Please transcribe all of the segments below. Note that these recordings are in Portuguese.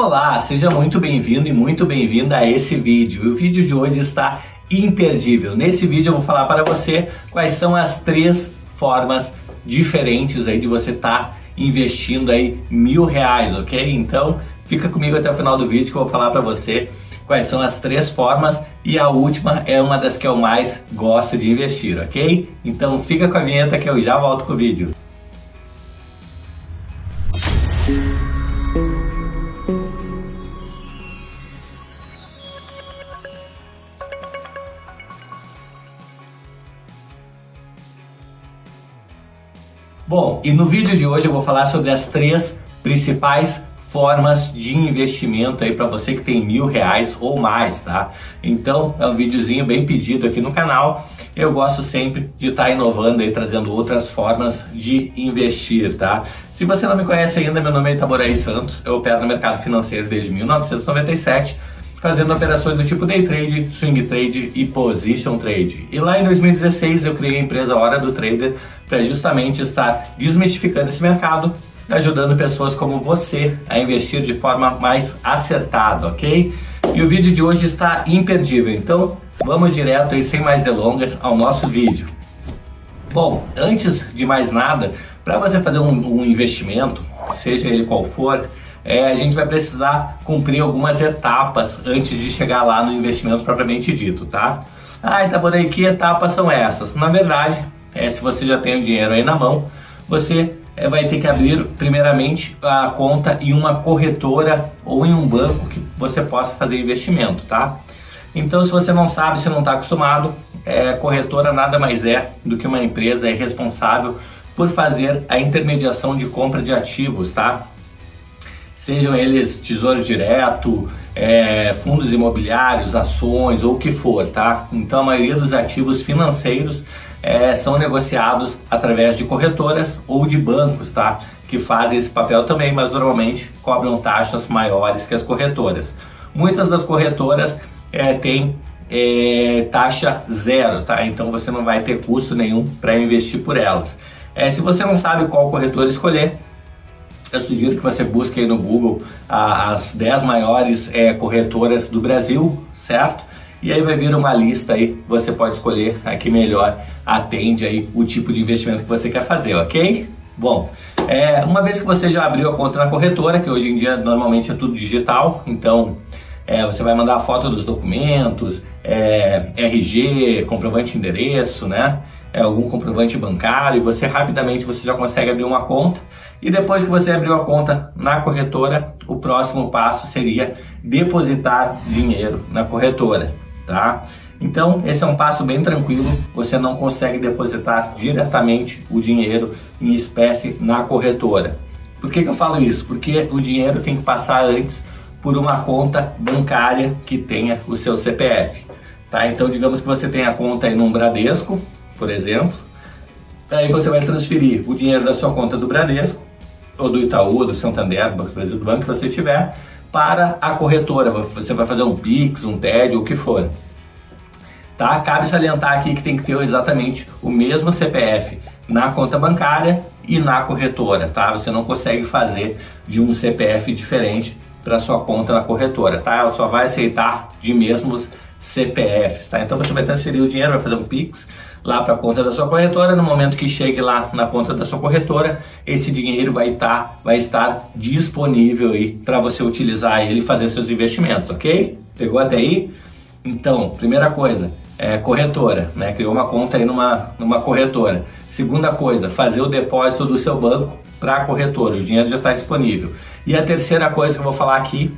Olá, seja muito bem-vindo e muito bem-vinda a esse vídeo. O vídeo de hoje está imperdível. Nesse vídeo eu vou falar para você quais são as três formas diferentes aí de você estar tá investindo aí mil reais, ok? Então fica comigo até o final do vídeo que eu vou falar para você quais são as três formas e a última é uma das que eu mais gosto de investir, ok? Então fica com a vinheta que eu já volto com o vídeo. E no vídeo de hoje eu vou falar sobre as três principais formas de investimento aí para você que tem mil reais ou mais, tá? Então é um videozinho bem pedido aqui no canal. Eu gosto sempre de estar tá inovando aí, trazendo outras formas de investir, tá? Se você não me conhece ainda, meu nome é Itaboraí Santos, eu opero no mercado financeiro desde 1997 fazendo operações do tipo day trade, swing trade e position trade. E lá em 2016 eu criei a empresa Hora do Trader para justamente estar desmistificando esse mercado, ajudando pessoas como você a investir de forma mais acertada, ok? E o vídeo de hoje está imperdível, então vamos direto e sem mais delongas ao nosso vídeo. Bom, antes de mais nada, para você fazer um, um investimento, seja ele qual for, é, a gente vai precisar cumprir algumas etapas antes de chegar lá no investimento propriamente dito, tá? Ah, então por aí que etapas são essas? Na verdade, é, se você já tem o dinheiro aí na mão, você é, vai ter que abrir primeiramente a conta em uma corretora ou em um banco que você possa fazer investimento, tá? Então, se você não sabe, se não está acostumado, é, corretora nada mais é do que uma empresa é responsável por fazer a intermediação de compra de ativos, tá? sejam eles tesouro direto, é, fundos imobiliários, ações ou o que for, tá? Então a maioria dos ativos financeiros é, são negociados através de corretoras ou de bancos, tá? Que fazem esse papel também, mas normalmente cobram taxas maiores que as corretoras. Muitas das corretoras é, têm é, taxa zero, tá? Então você não vai ter custo nenhum para investir por elas. É, se você não sabe qual corretora escolher, eu sugiro que você busque aí no Google as 10 maiores é, corretoras do Brasil, certo? E aí vai vir uma lista aí, você pode escolher a que melhor atende aí o tipo de investimento que você quer fazer, ok? Bom, é, uma vez que você já abriu a conta na corretora, que hoje em dia normalmente é tudo digital, então é, você vai mandar a foto dos documentos, é, RG, comprovante de endereço, né? É, algum comprovante bancário, e você rapidamente você já consegue abrir uma conta e depois que você abriu a conta na corretora, o próximo passo seria depositar dinheiro na corretora, tá? Então, esse é um passo bem tranquilo, você não consegue depositar diretamente o dinheiro em espécie na corretora. Por que, que eu falo isso? Porque o dinheiro tem que passar antes por uma conta bancária que tenha o seu CPF. Tá? Então, digamos que você tem a conta aí num Bradesco, por exemplo, aí você vai transferir o dinheiro da sua conta do Bradesco ou do Itaú, do Santander, do Banco do banco que você tiver, para a corretora. Você vai fazer um Pix, um TED, ou o que for. Tá? Cabe salientar aqui que tem que ter exatamente o mesmo CPF na conta bancária e na corretora, tá? Você não consegue fazer de um CPF diferente para sua conta na corretora, tá? Ela só vai aceitar de mesmos CPFs, tá? Então você vai transferir o dinheiro, vai fazer um Pix, lá para a conta da sua corretora. No momento que chegue lá na conta da sua corretora, esse dinheiro vai estar, tá, vai estar disponível aí para você utilizar ele e fazer seus investimentos, ok? Pegou até aí? Então, primeira coisa, é corretora, né? Criou uma conta aí numa, numa corretora. Segunda coisa, fazer o depósito do seu banco para a corretora, o dinheiro já está disponível. E a terceira coisa que eu vou falar aqui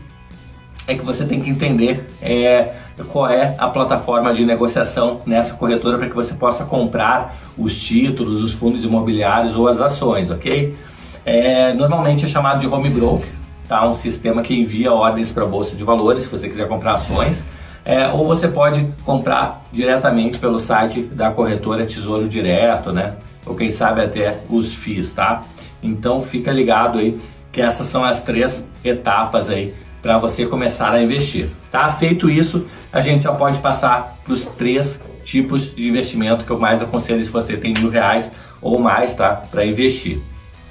é que você tem que entender é, qual é a plataforma de negociação nessa corretora para que você possa comprar os títulos, os fundos imobiliários ou as ações, ok? É, normalmente é chamado de home broker, tá? Um sistema que envia ordens para a bolsa de valores, se você quiser comprar ações. É, ou você pode comprar diretamente pelo site da corretora Tesouro Direto, né? Ou quem sabe até os FIIs, tá? Então fica ligado aí que essas são as três etapas aí para você começar a investir. Tá? Feito isso, a gente já pode passar para os três tipos de investimento que eu mais aconselho se você tem mil reais ou mais tá? para investir.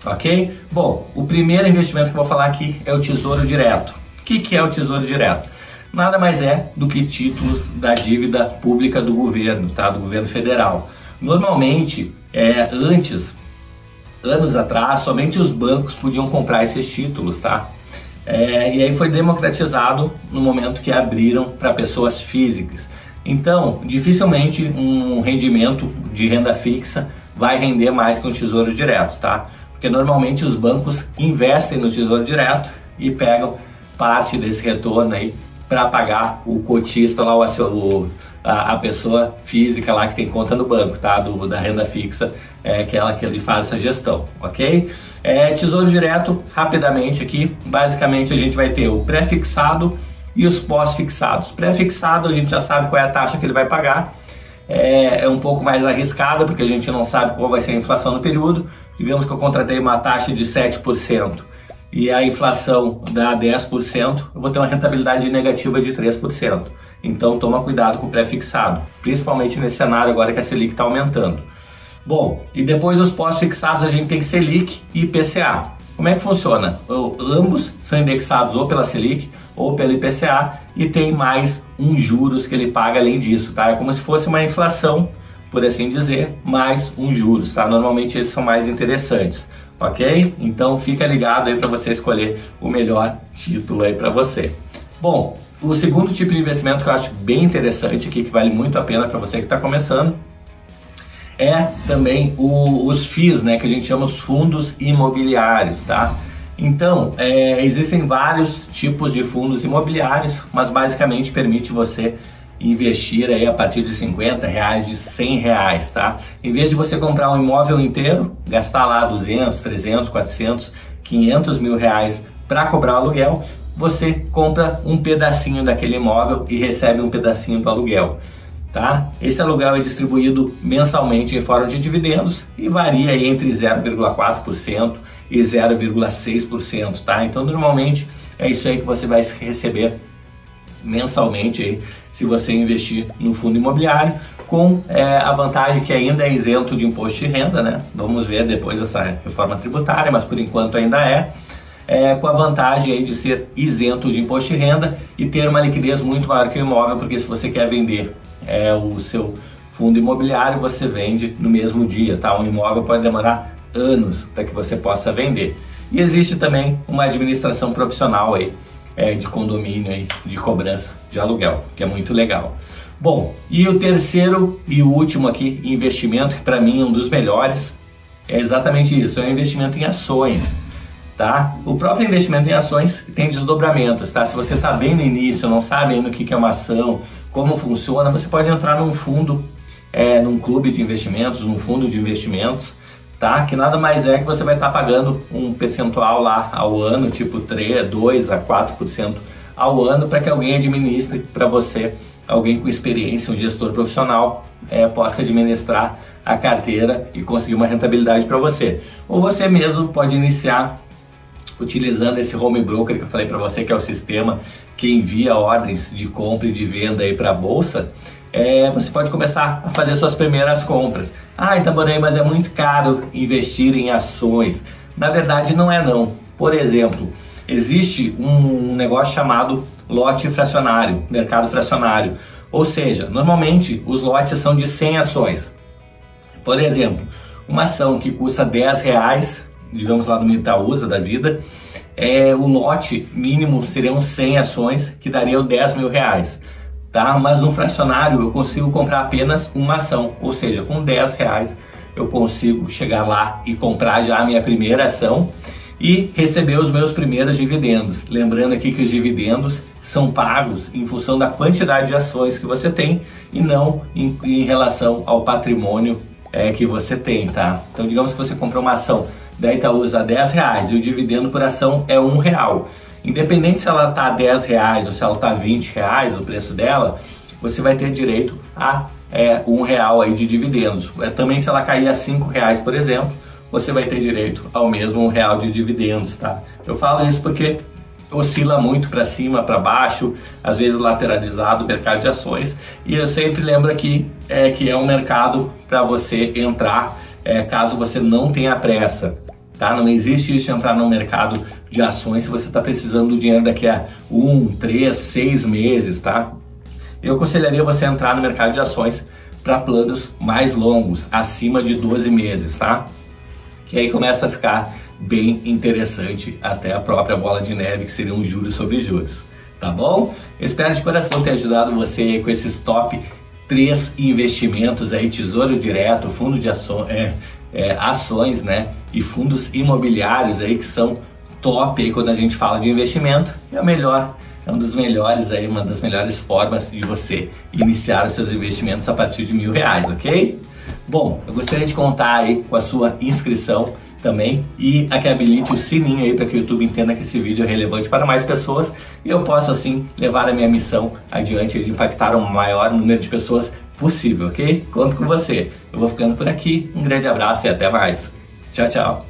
Ok? Bom, o primeiro investimento que eu vou falar aqui é o Tesouro Direto, que, que é o Tesouro Direto? Nada mais é do que títulos da dívida pública do governo, tá? do governo federal. Normalmente, é, antes, anos atrás, somente os bancos podiam comprar esses títulos, tá? É, e aí foi democratizado no momento que abriram para pessoas físicas. Então, dificilmente um rendimento de renda fixa vai render mais que um tesouro direto, tá? Porque normalmente os bancos investem no tesouro direto e pegam parte desse retorno aí para pagar o cotista lá, o, a, a, pessoa física lá que tem conta no banco, tá? Do, da renda fixa, é aquela que ele faz essa gestão, ok? É, tesouro direto, rapidamente aqui, basicamente a gente vai ter o pré-fixado e os pós-fixados. Pré-fixado a gente já sabe qual é a taxa que ele vai pagar, é, é um pouco mais arriscada porque a gente não sabe qual vai ser a inflação no período. Digamos que eu contratei uma taxa de 7% e a inflação dá 10%, eu vou ter uma rentabilidade negativa de 3%. Então toma cuidado com o pré-fixado, principalmente nesse cenário agora que a Selic está aumentando. Bom, e depois dos pós-fixados a gente tem Selic e IPCA. Como é que funciona? Ambos são indexados ou pela Selic ou pelo IPCA e tem mais um juros que ele paga além disso, tá? É como se fosse uma inflação, por assim dizer, mais um juros, tá? Normalmente esses são mais interessantes ok? Então fica ligado aí para você escolher o melhor título aí para você. Bom, o segundo tipo de investimento que eu acho bem interessante aqui, que vale muito a pena para você que está começando, é também o, os FIIs, né, que a gente chama os fundos imobiliários, tá? Então, é, existem vários tipos de fundos imobiliários, mas basicamente permite você investir aí a partir de 50 reais, de 100 reais, tá? Em vez de você comprar um imóvel inteiro, gastar lá 200, 300, 400, 500 mil reais para cobrar aluguel, você compra um pedacinho daquele imóvel e recebe um pedacinho do aluguel. Tá? Esse aluguel é distribuído mensalmente em forma de dividendos e varia entre 0,4% e 0,6%, tá? Então normalmente é isso aí que você vai receber mensalmente aí, se você investir no fundo imobiliário, com é, a vantagem que ainda é isento de imposto de renda, né? Vamos ver depois essa reforma tributária, mas por enquanto ainda é. É, com a vantagem aí de ser isento de imposto de renda e ter uma liquidez muito maior que o imóvel, porque se você quer vender é, o seu fundo imobiliário, você vende no mesmo dia, tá? Um imóvel pode demorar anos para que você possa vender. E existe também uma administração profissional aí é, de condomínio aí, de cobrança de aluguel, que é muito legal. Bom, e o terceiro e o último aqui, investimento, que para mim é um dos melhores, é exatamente isso, é o investimento em ações. Tá? O próprio investimento em ações tem desdobramentos, tá? Se você está bem no início, não sabe ainda o que é uma ação, como funciona, você pode entrar num fundo, é, num clube de investimentos, num fundo de investimentos, tá? Que nada mais é que você vai estar tá pagando um percentual lá ao ano, tipo 3, 2 a 4% ao ano, para que alguém administre para você, alguém com experiência, um gestor profissional, é, possa administrar a carteira e conseguir uma rentabilidade para você. Ou você mesmo pode iniciar utilizando esse home broker que eu falei para você, que é o sistema que envia ordens de compra e de venda aí para a bolsa é, você pode começar a fazer suas primeiras compras. Ah, Itaborei, mas é muito caro investir em ações. Na verdade, não é não. Por exemplo, existe um negócio chamado lote fracionário, mercado fracionário. Ou seja, normalmente os lotes são de 100 ações. Por exemplo, uma ação que custa 10 reais, digamos lá no Itaúsa da vida, é, o lote mínimo seriam 100 ações, que dariam 10 mil reais tá? Mas no fracionário eu consigo comprar apenas uma ação, ou seja, com 10 reais eu consigo chegar lá e comprar já a minha primeira ação e receber os meus primeiros dividendos. Lembrando aqui que os dividendos são pagos em função da quantidade de ações que você tem e não em, em relação ao patrimônio é, que você tem, tá? Então, digamos que você comprou uma ação da Itaúsa a 10 reais e o dividendo por ação é um real. Independente se ela está 10 reais ou se ela está 20 reais o preço dela, você vai ter direito a é, um real aí de dividendos. É, também se ela cair a 5 reais, por exemplo, você vai ter direito ao mesmo um real de dividendos, tá? Eu falo isso porque oscila muito para cima, para baixo, às vezes lateralizado o mercado de ações. E eu sempre lembro aqui é, que é um mercado para você entrar é, caso você não tenha pressa. Tá? Não existe isso de entrar no mercado de ações se você está precisando do dinheiro daqui a um, três, seis meses, tá? Eu aconselharia você entrar no mercado de ações para planos mais longos, acima de 12 meses, tá? Que aí começa a ficar bem interessante até a própria bola de neve, que seriam juros sobre juros, tá bom? Espero de coração ter ajudado você com esses top três investimentos aí, tesouro direto, fundo de ações, é, é, ações, né? E fundos imobiliários aí que são top aí quando a gente fala de investimento. É a melhor, é um dos melhores aí, uma das melhores formas de você iniciar os seus investimentos a partir de mil reais, ok? Bom, eu gostaria de contar aí com a sua inscrição também e a que habilite o sininho aí para que o YouTube entenda que esse vídeo é relevante para mais pessoas e eu possa assim levar a minha missão adiante de impactar o maior número de pessoas possível, ok? Conto com você. Eu vou ficando por aqui. Um grande abraço e até mais. Tchau, tchau.